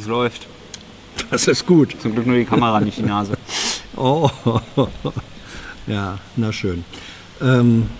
Es läuft. Das ist gut. Zum Glück nur die Kamera, nicht die Nase. Oh, ja, na schön. Ähm,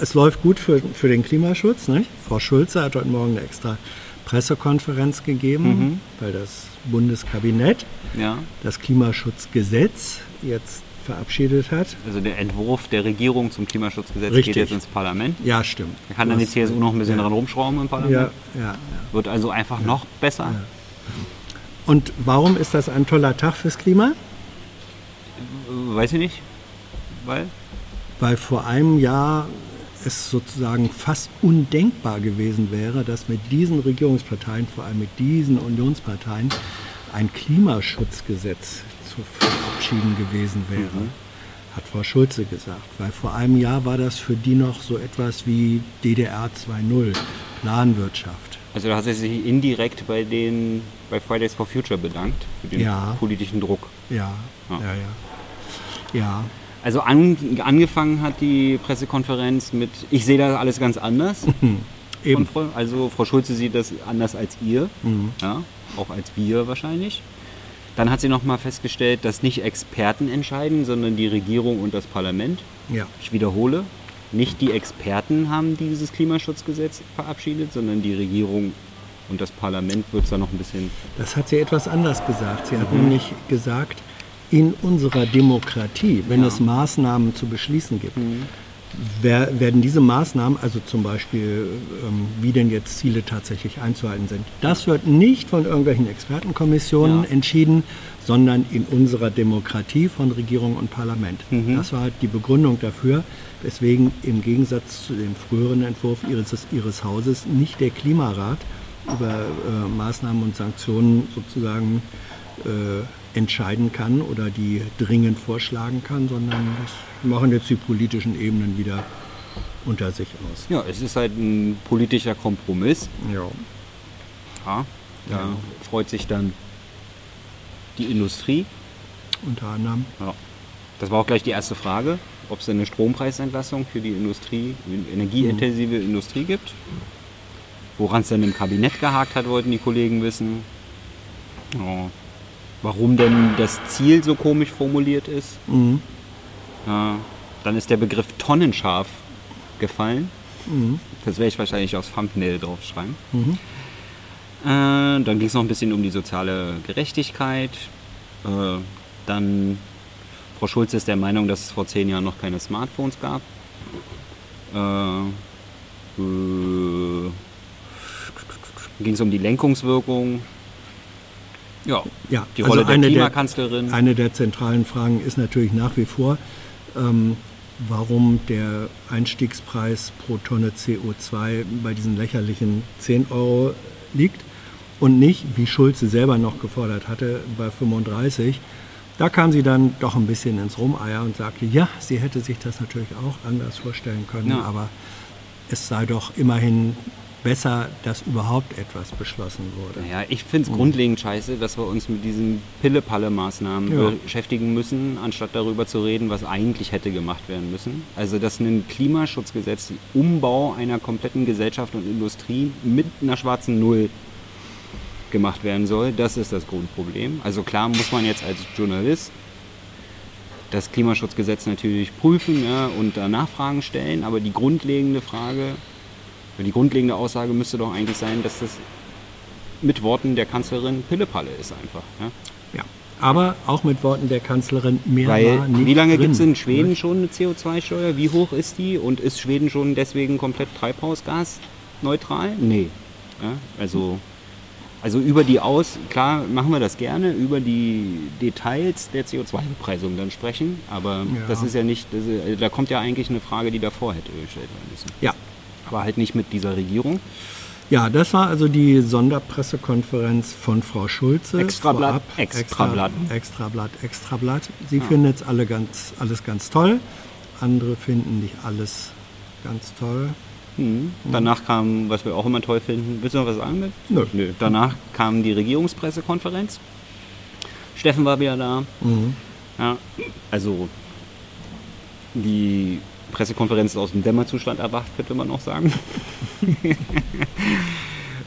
es läuft gut für, für den Klimaschutz. Nicht? Frau Schulze hat heute Morgen eine extra Pressekonferenz gegeben, Mhm. weil das Bundeskabinett Ja. das Klimaschutzgesetz jetzt verabschiedet hat. Also der Entwurf der Regierung zum Klimaschutzgesetz Richtig. geht jetzt ins Parlament. Ja, stimmt. Da kann dann die CSU noch ein bisschen ja. dran rumschrauben im Parlament. Ja, ja, ja. Wird also einfach noch besser. Und warum ist das ein toller Tag fürs Klima? Weiß ich nicht. Weil? Weil vor einem Jahr es sozusagen fast undenkbar gewesen wäre, dass mit diesen Regierungsparteien, vor allem mit diesen Unionsparteien, ein Klimaschutzgesetz zu verabschieden gewesen wäre, hat Frau Schulze gesagt. Weil vor einem Jahr war das für die noch so etwas wie DDR 2.0, Planwirtschaft. Also da hat sie sich indirekt bei den bei Fridays for Future bedankt für den Ja. politischen Druck. Ja, Ja. ja, ja. Ja, Also an, angefangen hat die Pressekonferenz mit, ich sehe das alles ganz anders. Von eben. Frau, also Frau Schulze sieht das anders als ihr, Mhm. ja, auch als wir wahrscheinlich. Dann hat sie nochmal festgestellt, dass nicht Experten entscheiden, sondern die Regierung und das Parlament. Ja, Ich wiederhole, nicht die Experten haben dieses Klimaschutzgesetz verabschiedet, sondern die Regierung und das Parlament wird es da noch ein bisschen. Das hat sie etwas anders gesagt. Sie hat Mhm. nämlich gesagt, in unserer Demokratie, wenn Ja. Mhm. es Maßnahmen zu beschließen gibt, wer, werden diese Maßnahmen, also zum Beispiel, ähm, wie denn jetzt Ziele tatsächlich einzuhalten sind, das wird nicht von irgendwelchen Expertenkommissionen Ja. entschieden, sondern in unserer Demokratie von Regierung und Parlament. Mhm. Das war halt die Begründung dafür, weswegen im Gegensatz zu dem früheren Entwurf ihres, ihres Hauses nicht der Klimarat über äh, Maßnahmen und Sanktionen sozusagen äh, entscheiden kann oder die dringend vorschlagen kann, sondern das machen jetzt die politischen Ebenen wieder unter sich aus. Ja, es ist halt ein politischer Kompromiss. Ja. Ja, da Ja. freut sich dann die Industrie. Unter anderem. Ja. Das war auch gleich die erste Frage, ob es denn eine Strompreisentlassung für die Industrie, energieintensive Industrie gibt. Woran es denn im Kabinett gehakt hat, wollten die Kollegen wissen. Ja. Warum denn das Ziel so komisch formuliert ist. Mhm. Ja. Dann ist der Begriff tonnenscharf gefallen. Mhm. Das werde ich wahrscheinlich aufs Thumbnail draufschreiben. Mhm. Äh, dann ging es noch ein bisschen um die soziale Gerechtigkeit. Äh, dann, Frau Schulze ist der Meinung, dass es vor zehn Jahren noch keine Smartphones gab. Äh, ging es um die Lenkungswirkung. Ja, Ja, die also Rolle der eine Klimakanzlerin. Eine der zentralen Fragen ist natürlich nach wie vor, ähm, warum der Einstiegspreis pro Tonne CO2 bei diesen lächerlichen 10 Euro liegt und nicht, wie Schulze selber noch gefordert hatte, bei 35. Da kam sie dann doch ein bisschen ins Rumeier und sagte, ja, sie hätte sich das natürlich auch anders vorstellen können, Ja. aber es sei doch immerhin besser, dass überhaupt etwas beschlossen wurde. Naja, ich finde es grundlegend scheiße, dass wir uns mit diesen Pille-Palle-Maßnahmen Ja. beschäftigen müssen, anstatt darüber zu reden, was eigentlich hätte gemacht werden müssen. Also, dass ein Klimaschutzgesetz, Umbau einer kompletten Gesellschaft und Industrie mit einer schwarzen Null gemacht werden soll, das ist das Grundproblem. Also klar muss man jetzt als Journalist das Klimaschutzgesetz natürlich prüfen ja, und da Nachfragen stellen, aber die grundlegende Frage, die grundlegende Aussage müsste doch eigentlich sein, dass das mit Worten der Kanzlerin Pillepalle ist einfach. Ja? Ja, aber auch mit Worten der Kanzlerin mehr Weil war nicht wie lange gibt es in Schweden ne? schon eine CO2-Steuer? Wie hoch ist die? Und ist Schweden schon deswegen komplett treibhausgasneutral? Nee. Ja? Also, also über die Aus, klar machen wir das gerne, über die Details der CO2-Bepreisung dann sprechen, aber Ja. das ist ja nicht, ist, da kommt ja eigentlich eine Frage, die davor hätte gestellt werden müssen. Ja. Aber halt nicht mit dieser Regierung. ja, das war also die Sonderpressekonferenz von Frau Schulze. Extrablatt. Extrablatt. Extra, Extrablatt, Extrablatt. Sie findet es alle ganz, alles ganz toll. Andere finden nicht alles ganz toll. Mhm. Danach kam, was wir auch immer toll finden, willst du noch was sagen? Mit? Nö. Nö. Danach kam die Regierungspressekonferenz. Steffen war wieder da. Mhm. Ja, also die Pressekonferenz ist aus dem Dämmerzustand erwacht, könnte man auch sagen.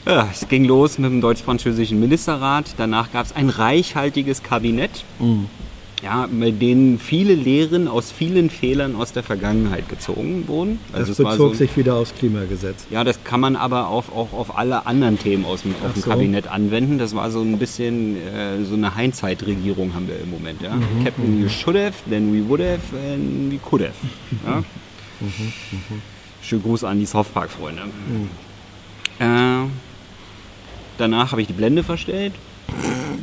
Ja, es ging los mit dem deutsch-französischen Ministerrat. Danach gab es ein reichhaltiges Kabinett, ja, mit denen viele Lehren aus vielen Fehlern aus der Vergangenheit gezogen wurden. Das es war bezog so, sich wieder aufs Klimagesetz. ja, das kann man aber auf, auch auf alle anderen Themen aus dem, auf dem so. Kabinett anwenden. Das war so ein bisschen äh, so eine Hindsight-Regierung haben wir im Moment. Ja? Captain, you should have, then we would have, and we could have. Ja? Schönen Gruß an die Softpark-Freunde. Äh, danach habe ich die Blende verstellt,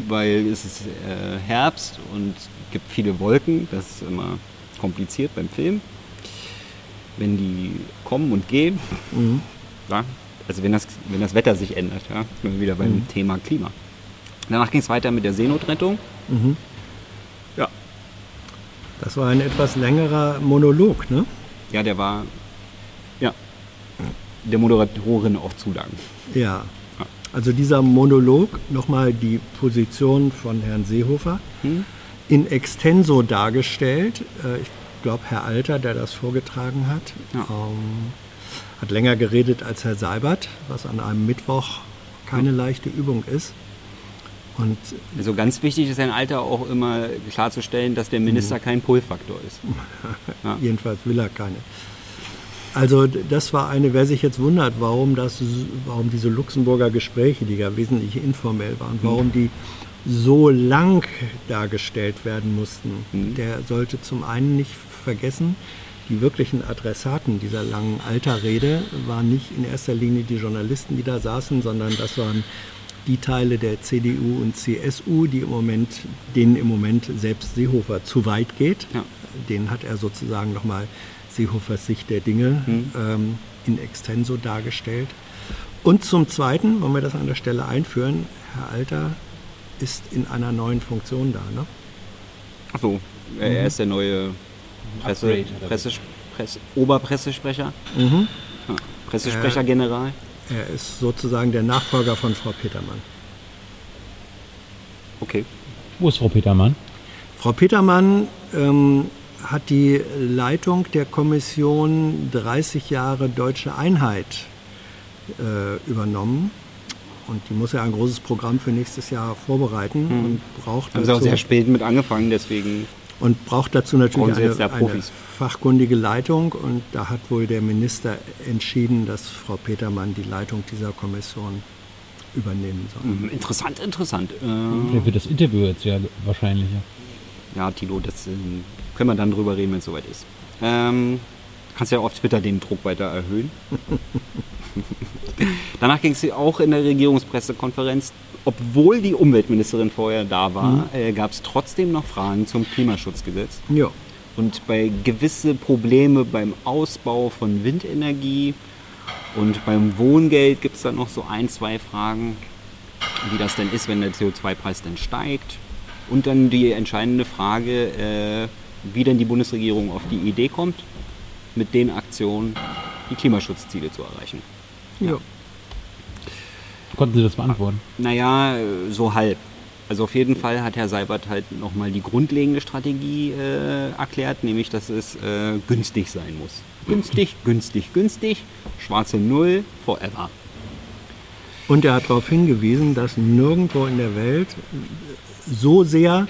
weil es ist äh, Herbst und es gibt viele Wolken. Das ist immer kompliziert beim Film. Wenn die kommen und gehen. Ja, also wenn das, wenn das Wetter sich ändert. Ja, sind wir wieder beim Thema Klima. Danach ging es weiter mit der Seenotrettung. Ja, Das war ein etwas längerer Monolog, ne? ja, der war ja, der Moderatorin auch zu lang. Ja. Also dieser Monolog, nochmal die Position von Herrn Seehofer, Hm? in extenso dargestellt. Äh, Ich glaube, Herr Alter, der das vorgetragen hat, Ja. ähm, hat länger geredet als Herr Seibert, was an einem Mittwoch keine leichte Übung ist. Und Also ganz wichtig ist ein Alter auch immer klarzustellen, dass der Minister kein Pull-Faktor ist. Ja. jedenfalls will er keine. Also das war eine, wer sich jetzt wundert, warum, das, warum diese Luxemburger Gespräche, die ja wesentlich informell waren, warum die so lang dargestellt werden mussten, Mhm. der sollte zum einen nicht vergessen, die wirklichen Adressaten dieser langen Alterrede waren nicht in erster Linie die Journalisten, die da saßen, sondern das waren die Teile der CDU und CSU, die im Moment, denen im Moment selbst Seehofer zu weit geht. Ja. Den hat er sozusagen nochmal Seehofers Sicht der Dinge Mhm. ähm, in extenso dargestellt. Und zum Zweiten, wollen wir das an der Stelle einführen, Herr Alter ist in einer neuen Funktion da. Ne? Achso, er ist der neue Presse, Upgrade, oder Presse, Presse, Oberpressesprecher, Mhm. ja, Pressesprecher-General. Er ist sozusagen der Nachfolger von Frau Petermann. Okay. Wo ist Frau Petermann? Frau Petermann ähm, hat die Leitung der Kommission 30 Jahre Deutsche Einheit äh, übernommen. Und die muss ja ein großes Programm für nächstes Jahr vorbereiten und braucht Haben sie auch dazu, sehr spät mit angefangen, deswegen. und braucht dazu natürlich eine, eine fachkundige Leitung. Und da hat wohl der Minister entschieden, dass Frau Petermann die Leitung dieser Kommission übernehmen soll. Hm, Interessant, interessant. Äh, Vielleicht wird das Interview jetzt ja wahrscheinlicher. ja, Tilo, das äh, können wir dann drüber reden, wenn es soweit ist. Ähm, kannst ja auf Twitter den Druck weiter erhöhen. Danach ging es auch in der Regierungspressekonferenz, obwohl die Umweltministerin vorher da war, äh, gab es trotzdem noch Fragen zum Klimaschutzgesetz. Ja. Und bei gewisse Probleme beim Ausbau von Windenergie und beim Wohngeld gibt es dann noch so ein, zwei Fragen, wie das denn ist, wenn der CO2-Preis dann steigt. Und dann die entscheidende Frage, äh, wie denn die Bundesregierung auf die Idee kommt, mit den Aktionen die Klimaschutzziele zu erreichen. Ja. Konnten Sie das beantworten? Naja, äh, so halb. Also auf jeden Fall hat Herr Seibert halt nochmal die grundlegende Strategie äh, erklärt, nämlich dass es äh, günstig sein muss. Günstig, günstig, günstig, schwarze Null, forever. Und er hat darauf hingewiesen, dass nirgendwo in der Welt so sehr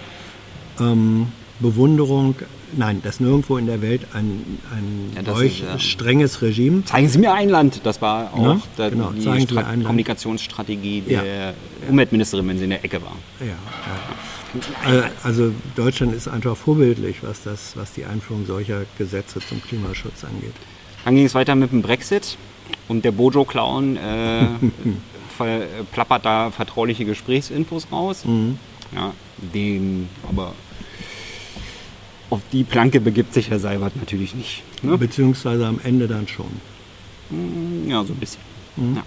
ähm, Bewunderung, nein, dass nirgendwo in der Welt ein, ein Ja, solch ist, ja- strenges Regime Zeigen Sie mir ein Land, das war auch Ja, da- genau, die. Kommunikationsstrategie der Umweltministerin, wenn sie in der Ecke war. Ja. Äh, Also Deutschland ist einfach vorbildlich, was, das, was die Einführung solcher Gesetze zum Klimaschutz angeht. Dann ging es weiter mit dem Brexit und der Bojo-Clown äh, plappert da vertrauliche Gesprächsinfos raus. Mhm. Ja, den, aber auf die Planke begibt sich Herr Seibert natürlich nicht. Ne? Beziehungsweise am Ende dann schon. Ja, so ein bisschen. Ja.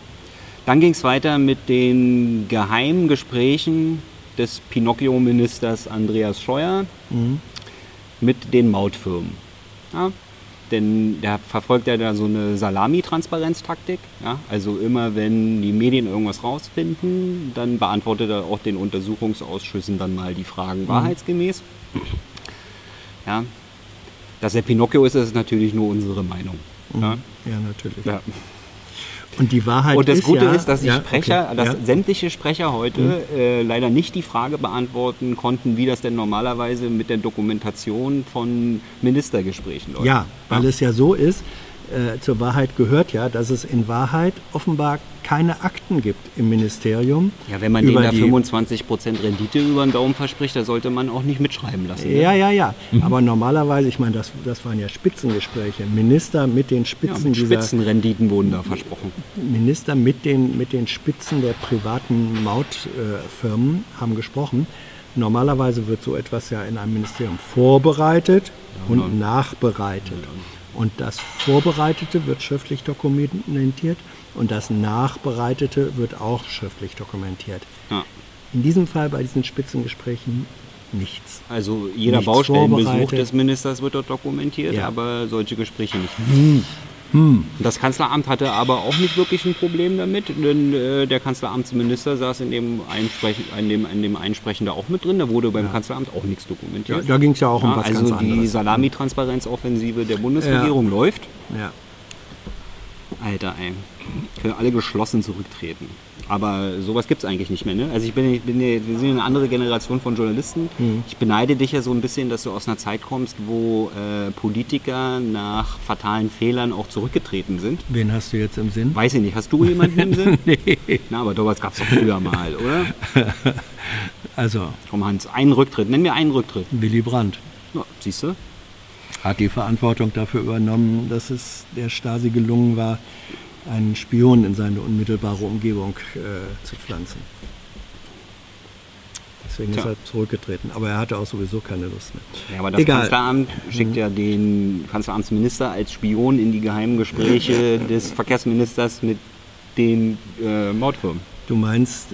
Dann ging es weiter mit den geheimen Gesprächen des Pinocchio-Ministers Andreas Scheuer mit den Mautfirmen. Ja? Denn der verfolgt ja da so eine Salami-Transparenztaktik. Ja? Also immer, wenn die Medien irgendwas rausfinden, dann beantwortet er auch den Untersuchungsausschüssen dann mal die Fragen wahrheitsgemäß. Ja? Dass er Pinocchio ist, ist natürlich nur unsere Meinung. Ja? Ja, natürlich. Ja. Und die Wahrheit Und das ist Gute ja, ist, dass die ja, Sprecher, okay, dass ja. Mhm. sämtliche Sprecher heute äh, leider nicht die Frage beantworten konnten, wie das denn normalerweise mit der Dokumentation von Ministergesprächen läuft. Ja, weil es ja so ist, äh, zur Wahrheit gehört ja, dass es in Wahrheit offenbar keine Akten gibt im Ministerium. Ja, wenn man denen da die- 25% Rendite über den Daumen verspricht, da sollte man auch nicht mitschreiben lassen. ne? Ja, ja, ja. Aber normalerweise, ich meine, das, das waren ja Spitzengespräche. Minister mit den Ja, Spitzen mit dieser Spitzenrenditen wurden da versprochen. Minister mit den, mit den Spitzen der privaten Mautfirmen haben gesprochen. Normalerweise wird so etwas ja in einem Ministerium vorbereitet und nachbereitet. Und das Vorbereitete wird schriftlich dokumentiert und das Nachbereitete wird auch schriftlich dokumentiert. Ja. In diesem Fall bei diesen Spitzengesprächen nichts. Also jeder Nichts Baustellenbesuch des Ministers wird dort dokumentiert, Ja. aber solche Gespräche nicht. Hm. Das Kanzleramt hatte aber auch nicht wirklich ein Problem damit, denn äh, der Kanzleramtsminister saß in dem, Einsprechen, in, dem, in dem Einsprechen da auch mit drin. Da wurde beim Kanzleramt auch nichts Ja, dokumentiert. da ging es ja auch um Ja, was also ganz die anderes. Salamitransparenzoffensive der Bundesregierung läuft. Ja. Alter, ey. Können alle geschlossen zurücktreten. Aber sowas gibt es eigentlich nicht mehr. Ne? Also ich bin, bin wir sind eine andere Generation von Journalisten. Mhm. Ich beneide dich ja so ein bisschen, dass du aus einer Zeit kommst, wo äh, Politiker nach fatalen Fehlern auch zurückgetreten sind. Wen hast du jetzt im Sinn? Weiß ich nicht, hast du jemanden im Sinn? Nee. Na, aber sowas gab es doch früher mal, oder? Also, Komm Hans, einen Rücktritt. Nenn mir einen Rücktritt. Willy Brandt. Ja, siehst du? hat die Verantwortung dafür übernommen, dass es der Stasi gelungen war, einen Spion in seine unmittelbare Umgebung äh, zu pflanzen. Deswegen ist Tja. er zurückgetreten. Aber er hatte auch sowieso keine Lust mehr. Ja, aber das Egal. Kanzleramt schickt ja den Kanzleramtsminister als Spion in die geheimen Gespräche des Verkehrsministers mit den äh, Mautfirmen. Du meinst,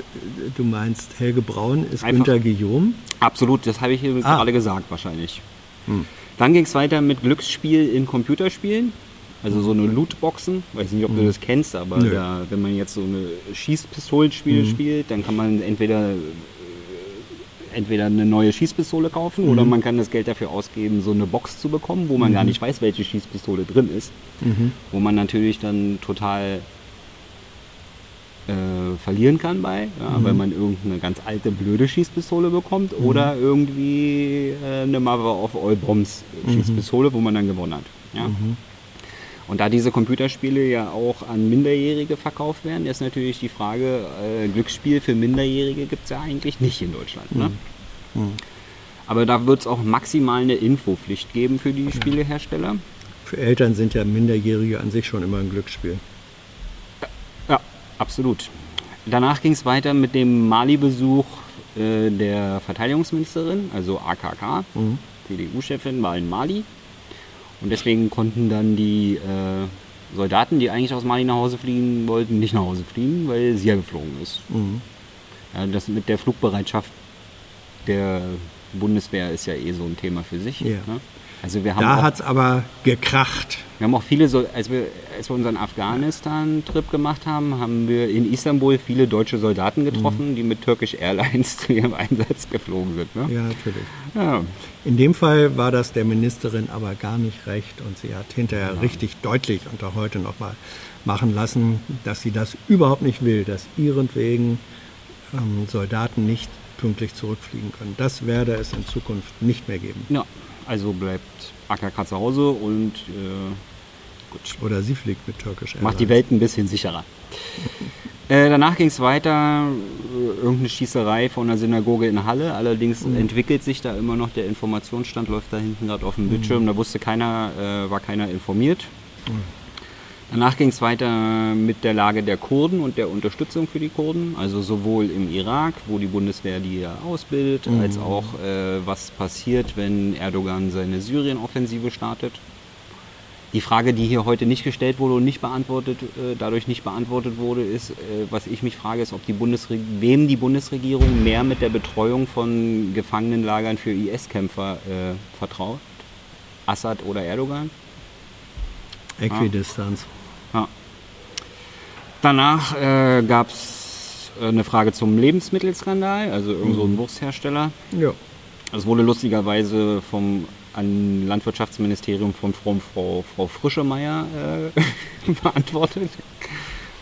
du meinst Helge Braun ist Einfach- Günter Guillaume? Absolut, das habe ich Ah. gerade gesagt wahrscheinlich. Dann ging es weiter mit Glücksspiel in Computerspielen. Also so eine Lootboxen. Weiß nicht, ob du das kennst, aber da, wenn man jetzt so eine Schießpistolenspiel spielt, dann kann man entweder äh, entweder eine neue Schießpistole kaufen oder man kann das Geld dafür ausgeben, so eine Box zu bekommen, wo man gar nicht weiß, welche Schießpistole drin ist. Wo man natürlich dann total äh, verlieren kann bei, ja, weil man irgendeine ganz alte, blöde Schießpistole bekommt oder irgendwie äh, eine Mother of All Bombs Schießpistole, wo man dann gewonnen hat. Ja. Und da diese Computerspiele ja auch an Minderjährige verkauft werden, ist natürlich die Frage, äh, Glücksspiel für Minderjährige gibt es ja eigentlich nicht in Deutschland. Ne? Aber da wird es auch maximal eine Infopflicht geben für die Spielehersteller. Für Eltern sind ja Minderjährige an sich schon immer ein Glücksspiel. Ja, absolut. Danach ging es weiter mit dem Mali-Besuch äh, der Verteidigungsministerin, also AKK. CDU-Chefin war in Mali. Und deswegen konnten dann die äh, Soldaten, die eigentlich aus Mali nach Hause fliegen wollten, nicht nach Hause fliegen, weil sie ja geflogen ist. Ja, das mit der Flugbereitschaft der Bundeswehr ist ja eh so ein Thema für sich. Ja. Ne? Also wir haben Da hat es aber gekracht. wir haben auch viele, so, als wir, als wir unseren Afghanistan-Trip gemacht haben, haben wir in Istanbul viele deutsche Soldaten getroffen, die mit Turkish Airlines zu ihrem Einsatz geflogen sind. Ne? Ja, natürlich. Ja. In dem Fall war das der Ministerin aber gar nicht recht und sie hat hinterher richtig deutlich und auch heute nochmal machen lassen, dass sie das überhaupt nicht will, dass ihretwegen ähm, Soldaten nicht pünktlich zurückfliegen können. Das werde es in Zukunft nicht mehr geben. ja, also bleibt AKK zu Hause und äh, gut, Oder sie fliegt mit Turkish Airlines. macht die Welt ein bisschen sicherer. Äh, danach ging es weiter, äh, irgendeine Schießerei von einer Synagoge in Halle. Allerdings entwickelt sich da immer noch der Informationsstand, läuft da hinten gerade auf dem Bildschirm. Da wusste keiner, äh, war keiner informiert. Danach ging es weiter mit der Lage der Kurden und der Unterstützung für die Kurden, also sowohl im Irak, wo die Bundeswehr die ja ausbildet, als auch äh, was passiert, wenn Erdogan seine Syrien-Offensive startet. Die Frage, die hier heute nicht gestellt wurde und nicht beantwortet, äh, dadurch nicht beantwortet wurde, ist, äh, was ich mich frage, ist, ob die Bundesre wem die Bundesregierung mehr mit der Betreuung von Gefangenenlagern für IS-Kämpfer äh, vertraut. Assad oder Erdogan? Äquidistanz. Ja. Danach äh, gab es eine Frage zum Lebensmittelskandal, also irgend so ein Wursthersteller. Ja. Das wurde lustigerweise vom an Landwirtschaftsministerium von Frau, Frau, Frau Frischemeier äh, beantwortet.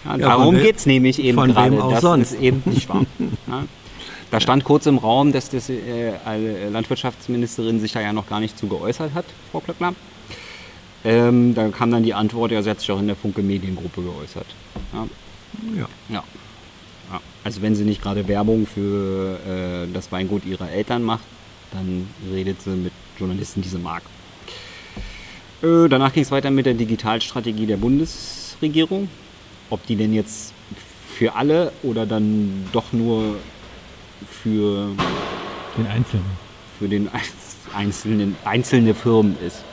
Ja, Ja, darum geht es nämlich eben von gerade. wem auch das sonst. ist eben nicht wahr. Ja. Da stand kurz im Raum, dass die äh, alle Landwirtschaftsministerin sich da ja noch gar nicht zu geäußert hat, Frau Klöckner. Ähm, da kam dann die Antwort, ja, sie hat sich auch in der Funke Mediengruppe geäußert. Ja. Ja. Ja. ja. Also wenn sie nicht gerade Werbung für äh, das Weingut ihrer Eltern macht, dann redet sie mit Journalisten, die sie mag. Äh, danach ging es weiter mit der Digitalstrategie der Bundesregierung. Ob die denn jetzt für alle oder dann doch nur für, Den Einzelnen. für den einzelnen, einzelne Firmen ist.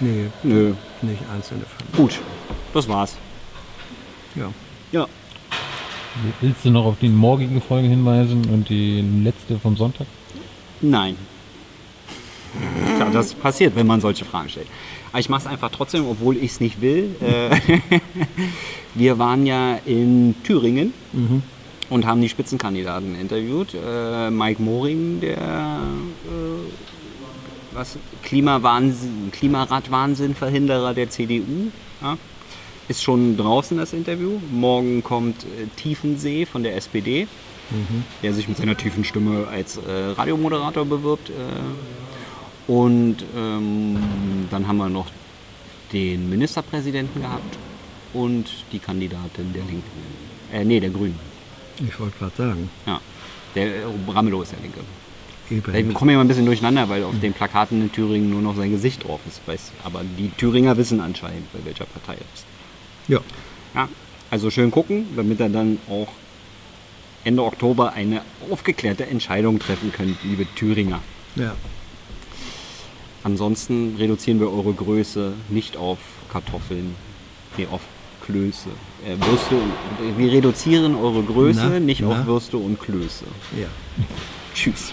Nee, Nö. nicht einzelne Firmen. Gut, das war's. Ja. Ja. Willst du noch auf die morgige Folge hinweisen und die letzte vom Sonntag? Nein. Ja, das passiert, wenn man solche Fragen stellt. Aber ich mache es einfach trotzdem, obwohl ich es nicht will. Äh, Wir waren ja in Thüringen und haben die Spitzenkandidaten interviewt. Äh, Mike Moring, der äh, was, Klimawahnsinn, Klimaradwahnsinn-Verhinderer der CDU, ja, ist schon draußen das Interview. Morgen kommt äh, Tiefensee von der SPD der sich mit seiner tiefen Stimme als äh, Radiomoderator bewirbt. Äh, und ähm, dann haben wir noch den Ministerpräsidenten gehabt und die Kandidatin der Linken. Äh, nee, der Grünen. Ich wollte gerade sagen, Ja. Der äh, Ramelow ist der Linke. Wir eben. kommen ja immer ein bisschen durcheinander, weil auf den Plakaten in Thüringen nur noch sein Gesicht drauf ist. Weiß, aber die Thüringer wissen anscheinend, bei welcher Partei er ist. Ja. Ja, also schön gucken, damit er dann auch Ende Oktober eine aufgeklärte Entscheidung treffen könnt, liebe Thüringer. ja. Ansonsten reduzieren wir eure Größe nicht auf Kartoffeln, nee, auf Klöße. Äh, Würste und, wir reduzieren eure Größe Na, nicht na. auf Würste und Klöße. ja. Tschüss.